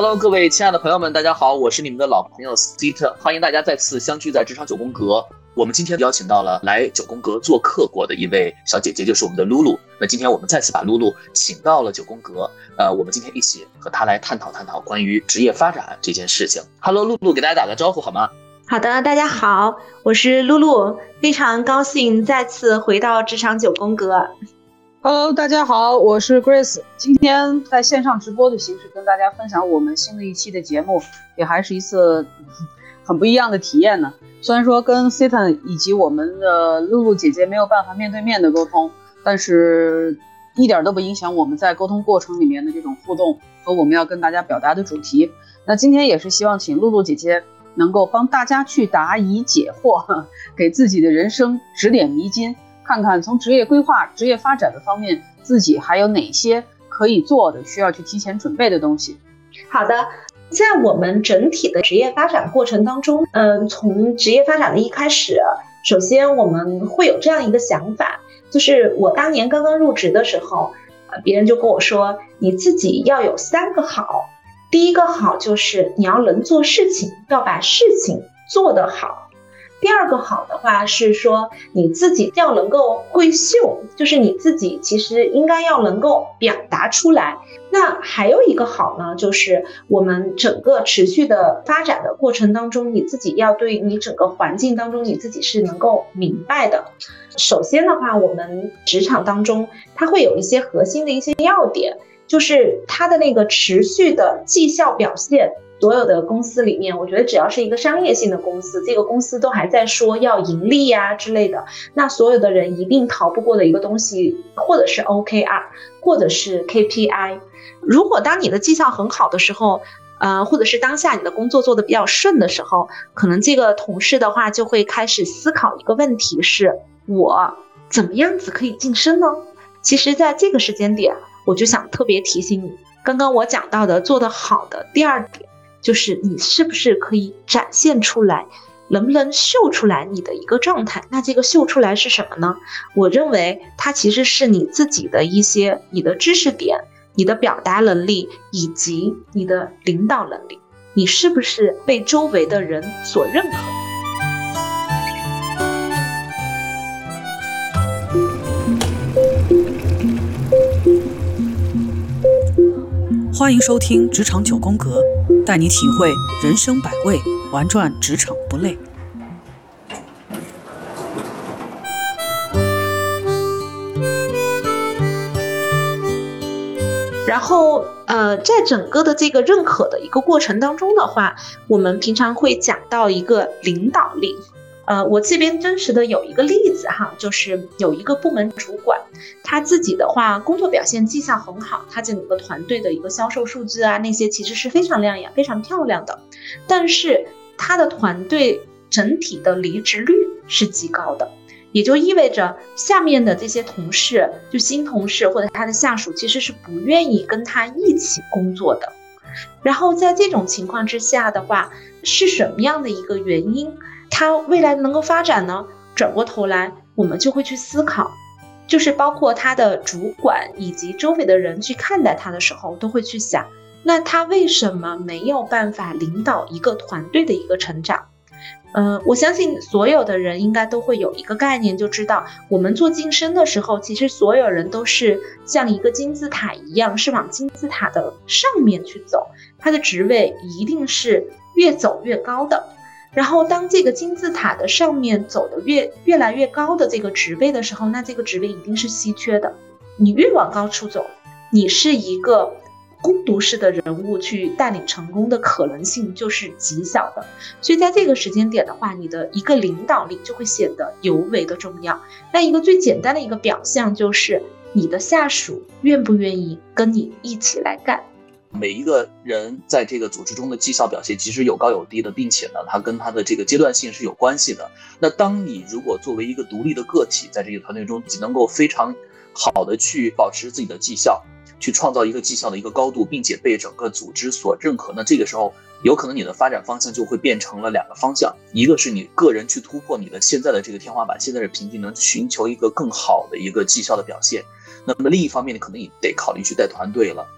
Hello，各位亲爱的朋友们，大家好，我是你们的老朋友 Steve，欢迎大家再次相聚在职场九宫格。我们今天邀请到了来九宫格做客过的一位小姐姐，就是我们的露露。那今天我们再次把露露请到了九宫格，呃，我们今天一起和她来探讨探讨关于职业发展这件事情。Hello，露露，给大家打个招呼好吗？好的，大家好，我是露露，非常高兴再次回到职场九宫格。Hello，大家好，我是 Grace，今天在线上直播的形式跟大家分享我们新的一期的节目，也还是一次 很不一样的体验呢。虽然说跟 Satan 以及我们的露露姐姐没有办法面对面的沟通，但是一点都不影响我们在沟通过程里面的这种互动和我们要跟大家表达的主题。那今天也是希望请露露姐姐能够帮大家去答疑解惑，给自己的人生指点迷津。看看从职业规划、职业发展的方面，自己还有哪些可以做的、需要去提前准备的东西。好的，在我们整体的职业发展过程当中，嗯，从职业发展的一开始，首先我们会有这样一个想法，就是我当年刚刚入职的时候，呃，别人就跟我说，你自己要有三个好，第一个好就是你要能做事情，要把事情做得好。第二个好的话是说你自己要能够会秀，就是你自己其实应该要能够表达出来。那还有一个好呢，就是我们整个持续的发展的过程当中，你自己要对你整个环境当中你自己是能够明白的。首先的话，我们职场当中它会有一些核心的一些要点，就是它的那个持续的绩效表现。所有的公司里面，我觉得只要是一个商业性的公司，这个公司都还在说要盈利呀之类的，那所有的人一定逃不过的一个东西，或者是 OKR，或者是 KPI。如果当你的绩效很好的时候，呃，或者是当下你的工作做得比较顺的时候，可能这个同事的话就会开始思考一个问题：是我怎么样子可以晋升呢？其实，在这个时间点，我就想特别提醒你，刚刚我讲到的做得好的第二点。就是你是不是可以展现出来，能不能秀出来你的一个状态？那这个秀出来是什么呢？我认为它其实是你自己的一些你的知识点、你的表达能力以及你的领导能力，你是不是被周围的人所认可？欢迎收听《职场九宫格》，带你体会人生百味，玩转职场不累。然后，呃，在整个的这个认可的一个过程当中的话，我们平常会讲到一个领导力。呃，我这边真实的有一个例子哈，就是有一个部门主管，他自己的话工作表现绩效很好，他整个团队的一个销售数字啊那些其实是非常亮眼、非常漂亮的，但是他的团队整体的离职率是极高的，也就意味着下面的这些同事，就新同事或者他的下属其实是不愿意跟他一起工作的。然后在这种情况之下的话，是什么样的一个原因？他未来能够发展呢？转过头来，我们就会去思考，就是包括他的主管以及周围的人去看待他的时候，都会去想，那他为什么没有办法领导一个团队的一个成长？嗯，我相信所有的人应该都会有一个概念，就知道我们做晋升的时候，其实所有人都是像一个金字塔一样，是往金字塔的上面去走，他的职位一定是越走越高的。然后，当这个金字塔的上面走的越越来越高的这个职位的时候，那这个职位一定是稀缺的。你越往高处走，你是一个孤独式的人物去带领成功的可能性就是极小的。所以在这个时间点的话，你的一个领导力就会显得尤为的重要。那一个最简单的一个表象就是你的下属愿不愿意跟你一起来干。每一个人在这个组织中的绩效表现其实有高有低的，并且呢，它跟他的这个阶段性是有关系的。那当你如果作为一个独立的个体，在这个团队中能够非常好的去保持自己的绩效，去创造一个绩效的一个高度，并且被整个组织所认可，那这个时候有可能你的发展方向就会变成了两个方向，一个是你个人去突破你的现在的这个天花板，现在的瓶颈，能寻求一个更好的一个绩效的表现。那么另一方面，你可能也得考虑去带团队了。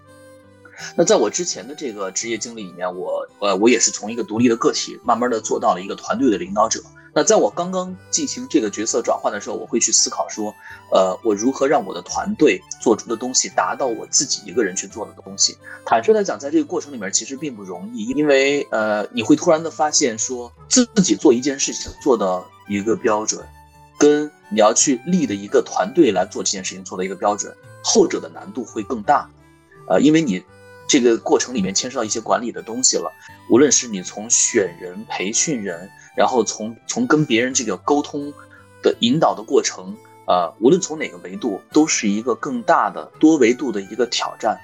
那在我之前的这个职业经历里面，我呃我也是从一个独立的个体，慢慢的做到了一个团队的领导者。那在我刚刚进行这个角色转换的时候，我会去思考说，呃，我如何让我的团队做出的东西达到我自己一个人去做的东西。坦率来讲，在这个过程里面其实并不容易，因为呃，你会突然的发现说，自己做一件事情做的一个标准，跟你要去立的一个团队来做这件事情做的一个标准，后者的难度会更大。呃，因为你这个过程里面牵涉到一些管理的东西了，无论是你从选人、培训人，然后从从跟别人这个沟通的引导的过程，呃，无论从哪个维度，都是一个更大的多维度的一个挑战。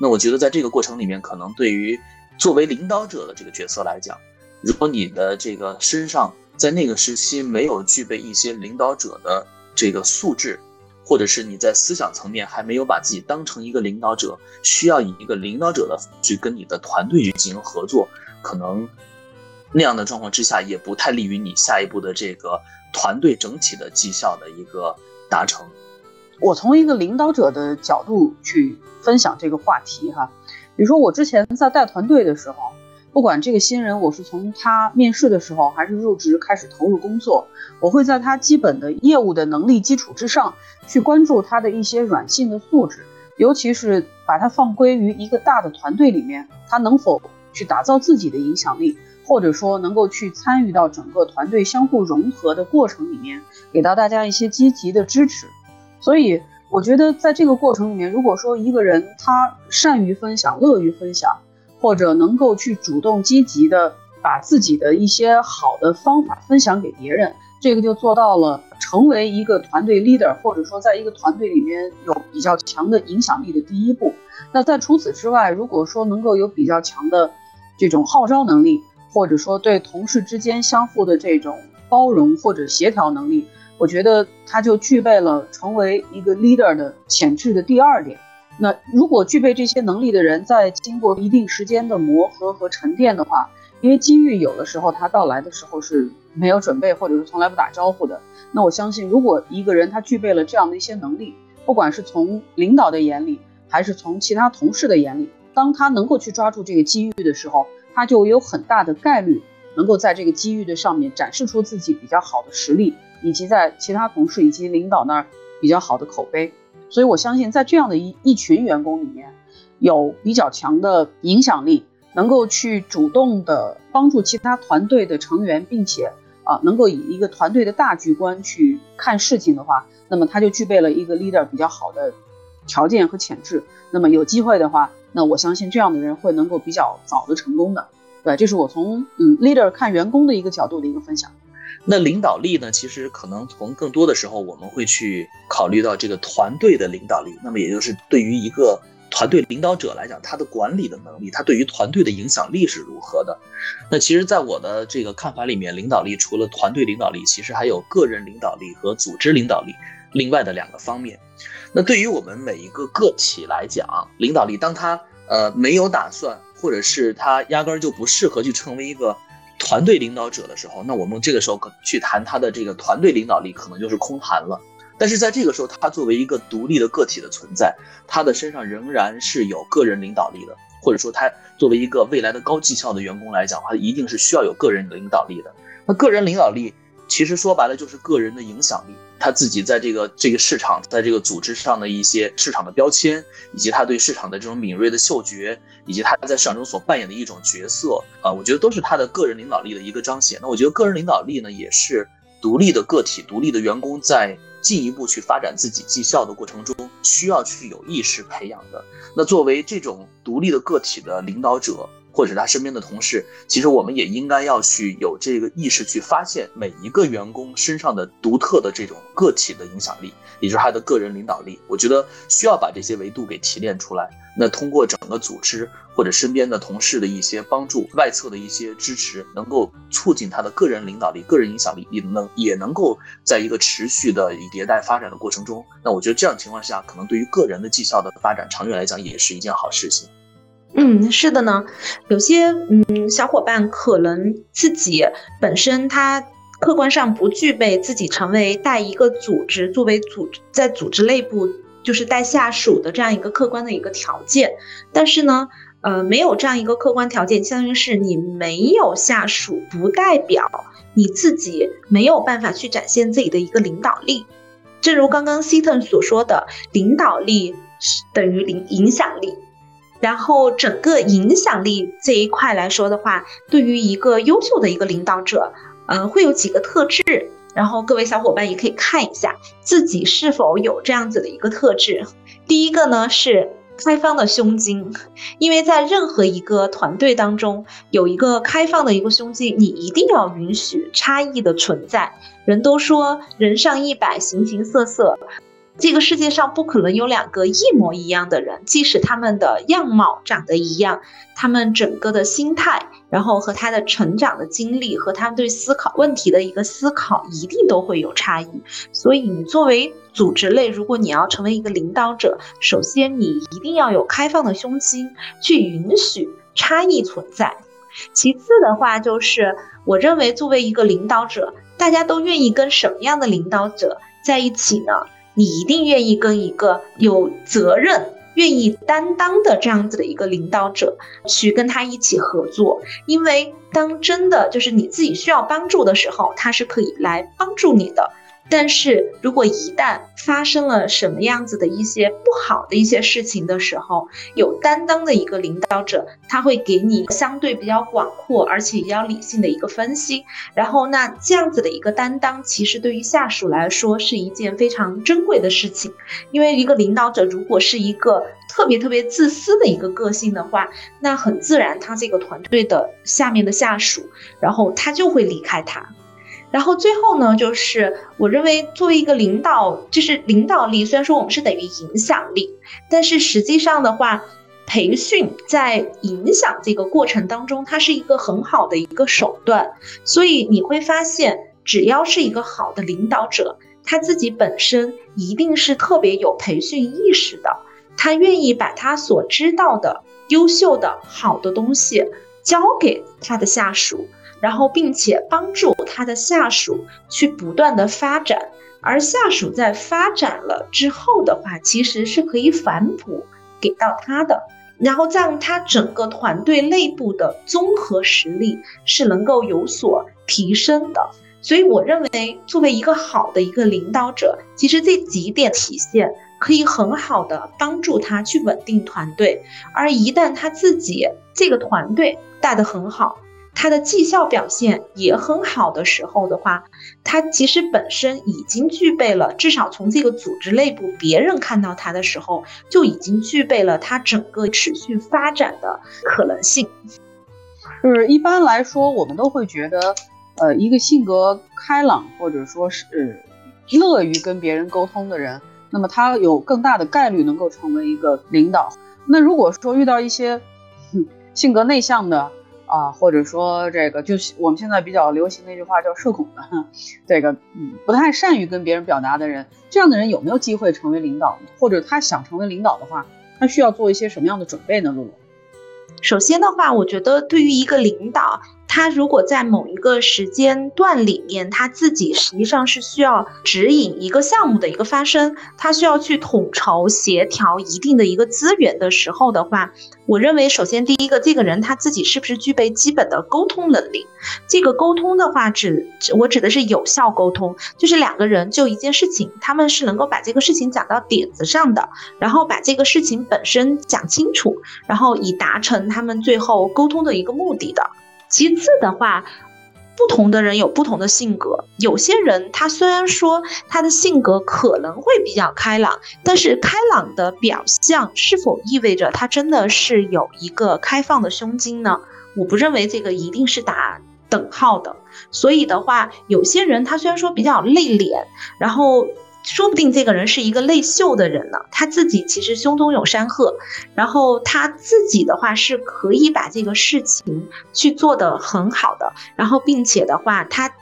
那我觉得在这个过程里面，可能对于作为领导者的这个角色来讲，如果你的这个身上在那个时期没有具备一些领导者的这个素质。或者是你在思想层面还没有把自己当成一个领导者，需要以一个领导者的去跟你的团队去进行合作，可能那样的状况之下也不太利于你下一步的这个团队整体的绩效的一个达成。我从一个领导者的角度去分享这个话题哈，比如说我之前在带团队的时候。不管这个新人，我是从他面试的时候，还是入职开始投入工作，我会在他基本的业务的能力基础之上，去关注他的一些软性的素质，尤其是把他放归于一个大的团队里面，他能否去打造自己的影响力，或者说能够去参与到整个团队相互融合的过程里面，给到大家一些积极的支持。所以我觉得在这个过程里面，如果说一个人他善于分享，乐于分享。或者能够去主动积极的把自己的一些好的方法分享给别人，这个就做到了成为一个团队 leader，或者说在一个团队里面有比较强的影响力的第一步。那在除此之外，如果说能够有比较强的这种号召能力，或者说对同事之间相互的这种包容或者协调能力，我觉得他就具备了成为一个 leader 的潜质的第二点。那如果具备这些能力的人，在经过一定时间的磨合和沉淀的话，因为机遇有的时候它到来的时候是没有准备，或者是从来不打招呼的。那我相信，如果一个人他具备了这样的一些能力，不管是从领导的眼里，还是从其他同事的眼里，当他能够去抓住这个机遇的时候，他就有很大的概率能够在这个机遇的上面展示出自己比较好的实力，以及在其他同事以及领导那儿比较好的口碑。所以，我相信在这样的一一群员工里面，有比较强的影响力，能够去主动的帮助其他团队的成员，并且啊，能够以一个团队的大局观去看事情的话，那么他就具备了一个 leader 比较好的条件和潜质。那么有机会的话，那我相信这样的人会能够比较早的成功的。对，这是我从嗯 leader 看员工的一个角度的一个分享。那领导力呢？其实可能从更多的时候，我们会去考虑到这个团队的领导力。那么也就是对于一个团队领导者来讲，他的管理的能力，他对于团队的影响力是如何的？那其实，在我的这个看法里面，领导力除了团队领导力，其实还有个人领导力和组织领导力，另外的两个方面。那对于我们每一个个体来讲，领导力，当他呃没有打算，或者是他压根儿就不适合去成为一个。团队领导者的时候，那我们这个时候可去谈他的这个团队领导力，可能就是空谈了。但是在这个时候，他作为一个独立的个体的存在，他的身上仍然是有个人领导力的，或者说他作为一个未来的高绩效的员工来讲，他一定是需要有个人领导力的。那个人领导力。其实说白了就是个人的影响力，他自己在这个这个市场，在这个组织上的一些市场的标签，以及他对市场的这种敏锐的嗅觉，以及他在市场中所扮演的一种角色啊，我觉得都是他的个人领导力的一个彰显。那我觉得个人领导力呢，也是独立的个体、独立的员工在进一步去发展自己绩效的过程中，需要去有意识培养的。那作为这种独立的个体的领导者。或者他身边的同事，其实我们也应该要去有这个意识，去发现每一个员工身上的独特的这种个体的影响力，也就是他的个人领导力。我觉得需要把这些维度给提炼出来。那通过整个组织或者身边的同事的一些帮助、外侧的一些支持，能够促进他的个人领导力、个人影响力，也能也能够在一个持续的以迭代发展的过程中。那我觉得这样情况下，可能对于个人的绩效的发展，长远来讲也是一件好事情。嗯，是的呢，有些嗯小伙伴可能自己本身他客观上不具备自己成为带一个组织作为组在组织内部就是带下属的这样一个客观的一个条件，但是呢，呃，没有这样一个客观条件，相当于是你没有下属，不代表你自己没有办法去展现自己的一个领导力。正如刚刚 Seaton 所说的，领导力等于领影响力。然后整个影响力这一块来说的话，对于一个优秀的一个领导者，嗯，会有几个特质。然后各位小伙伴也可以看一下自己是否有这样子的一个特质。第一个呢是开放的胸襟，因为在任何一个团队当中，有一个开放的一个胸襟，你一定要允许差异的存在。人都说人上一百，形形色色。这个世界上不可能有两个一模一样的人，即使他们的样貌长得一样，他们整个的心态，然后和他的成长的经历，和他们对思考问题的一个思考，一定都会有差异。所以，你作为组织类，如果你要成为一个领导者，首先你一定要有开放的胸襟，去允许差异存在。其次的话，就是我认为作为一个领导者，大家都愿意跟什么样的领导者在一起呢？你一定愿意跟一个有责任、愿意担当的这样子的一个领导者去跟他一起合作，因为当真的就是你自己需要帮助的时候，他是可以来帮助你的。但是如果一旦发生了什么样子的一些不好的一些事情的时候，有担当的一个领导者，他会给你相对比较广阔而且比较理性的一个分析。然后那这样子的一个担当，其实对于下属来说是一件非常珍贵的事情。因为一个领导者如果是一个特别特别自私的一个个性的话，那很自然他这个团队的下面的下属，然后他就会离开他。然后最后呢，就是我认为作为一个领导，就是领导力，虽然说我们是等于影响力，但是实际上的话，培训在影响这个过程当中，它是一个很好的一个手段。所以你会发现，只要是一个好的领导者，他自己本身一定是特别有培训意识的，他愿意把他所知道的优秀的好的东西交给他的下属。然后，并且帮助他的下属去不断的发展，而下属在发展了之后的话，其实是可以反哺给到他的，然后让他整个团队内部的综合实力是能够有所提升的。所以，我认为作为一个好的一个领导者，其实这几点体现可以很好的帮助他去稳定团队，而一旦他自己这个团队带得很好。他的绩效表现也很好的时候的话，他其实本身已经具备了，至少从这个组织内部别人看到他的时候，就已经具备了他整个持续发展的可能性。就是一般来说，我们都会觉得，呃，一个性格开朗或者说是乐于跟别人沟通的人，那么他有更大的概率能够成为一个领导。那如果说遇到一些性格内向的，啊，或者说这个就是我们现在比较流行的一句话叫社恐的，这个嗯不太善于跟别人表达的人，这样的人有没有机会成为领导呢？或者他想成为领导的话，他需要做一些什么样的准备呢？露露，首先的话，我觉得对于一个领导。他如果在某一个时间段里面，他自己实际上是需要指引一个项目的一个发生，他需要去统筹协调一定的一个资源的时候的话，我认为首先第一个，这个人他自己是不是具备基本的沟通能力？这个沟通的话，指我指的是有效沟通，就是两个人就一件事情，他们是能够把这个事情讲到点子上的，然后把这个事情本身讲清楚，然后以达成他们最后沟通的一个目的的。其次的话，不同的人有不同的性格。有些人他虽然说他的性格可能会比较开朗，但是开朗的表象是否意味着他真的是有一个开放的胸襟呢？我不认为这个一定是打等号的。所以的话，有些人他虽然说比较内敛，然后。说不定这个人是一个内秀的人呢，他自己其实胸中有山鹤，然后他自己的话是可以把这个事情去做得很好的，然后并且的话，他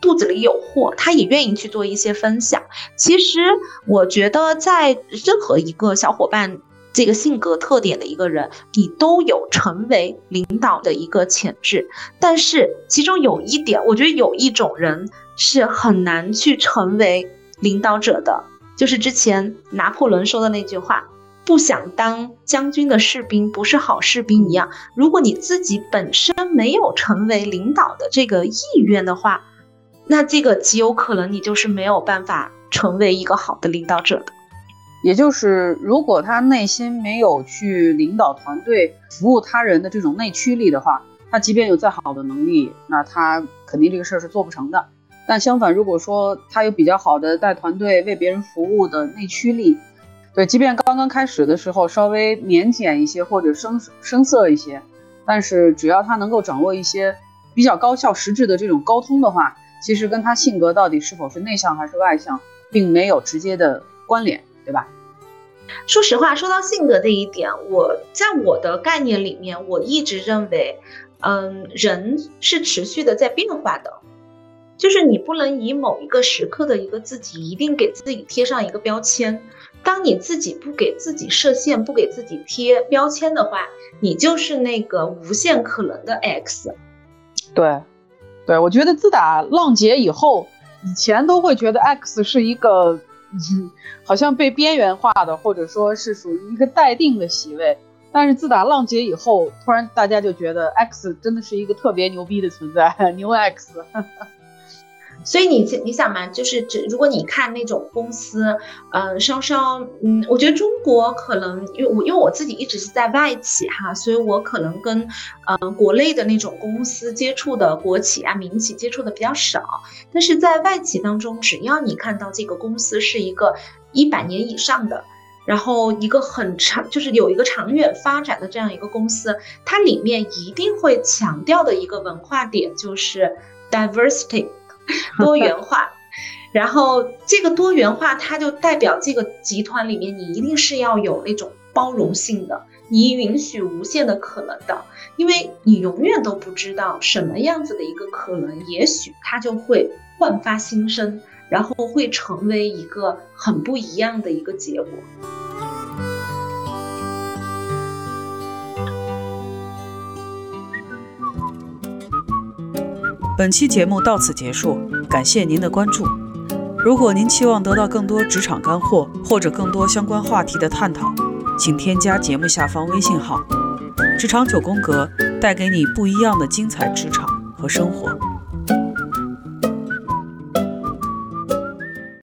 肚子里有货，他也愿意去做一些分享。其实我觉得，在任何一个小伙伴这个性格特点的一个人，你都有成为领导的一个潜质。但是其中有一点，我觉得有一种人是很难去成为。领导者的就是之前拿破仑说的那句话：“不想当将军的士兵不是好士兵。”一样，如果你自己本身没有成为领导的这个意愿的话，那这个极有可能你就是没有办法成为一个好的领导者的。也就是，如果他内心没有去领导团队、服务他人的这种内驱力的话，他即便有再好的能力，那他肯定这个事儿是做不成的。但相反，如果说他有比较好的带团队、为别人服务的内驱力，对，即便刚刚开始的时候稍微腼腆一些或者生生涩一些，但是只要他能够掌握一些比较高效、实质的这种沟通的话，其实跟他性格到底是否是内向还是外向，并没有直接的关联。对吧？说实话，说到性格这一点，我在我的概念里面，我一直认为，嗯，人是持续的在变化的，就是你不能以某一个时刻的一个自己，一定给自己贴上一个标签。当你自己不给自己设限，不给自己贴标签的话，你就是那个无限可能的 X。对，对，我觉得自打浪姐以后，以前都会觉得 X 是一个。嗯，好像被边缘化的，或者说是属于一个待定的席位。但是自打浪姐以后，突然大家就觉得 X 真的是一个特别牛逼的存在，牛 X。所以你你想嘛，就是只如果你看那种公司，嗯，稍稍，嗯，我觉得中国可能，因为我因为我自己一直是在外企哈，所以我可能跟，嗯，国内的那种公司接触的国企啊、民企接触的比较少。但是在外企当中，只要你看到这个公司是一个一百年以上的，然后一个很长，就是有一个长远发展的这样一个公司，它里面一定会强调的一个文化点就是 diversity。多元化，然后这个多元化，它就代表这个集团里面，你一定是要有那种包容性的，你允许无限的可能的，因为你永远都不知道什么样子的一个可能，也许它就会焕发新生，然后会成为一个很不一样的一个结果。本期节目到此结束，感谢您的关注。如果您期望得到更多职场干货或者更多相关话题的探讨，请添加节目下方微信号“职场九宫格”，带给你不一样的精彩职场和生活。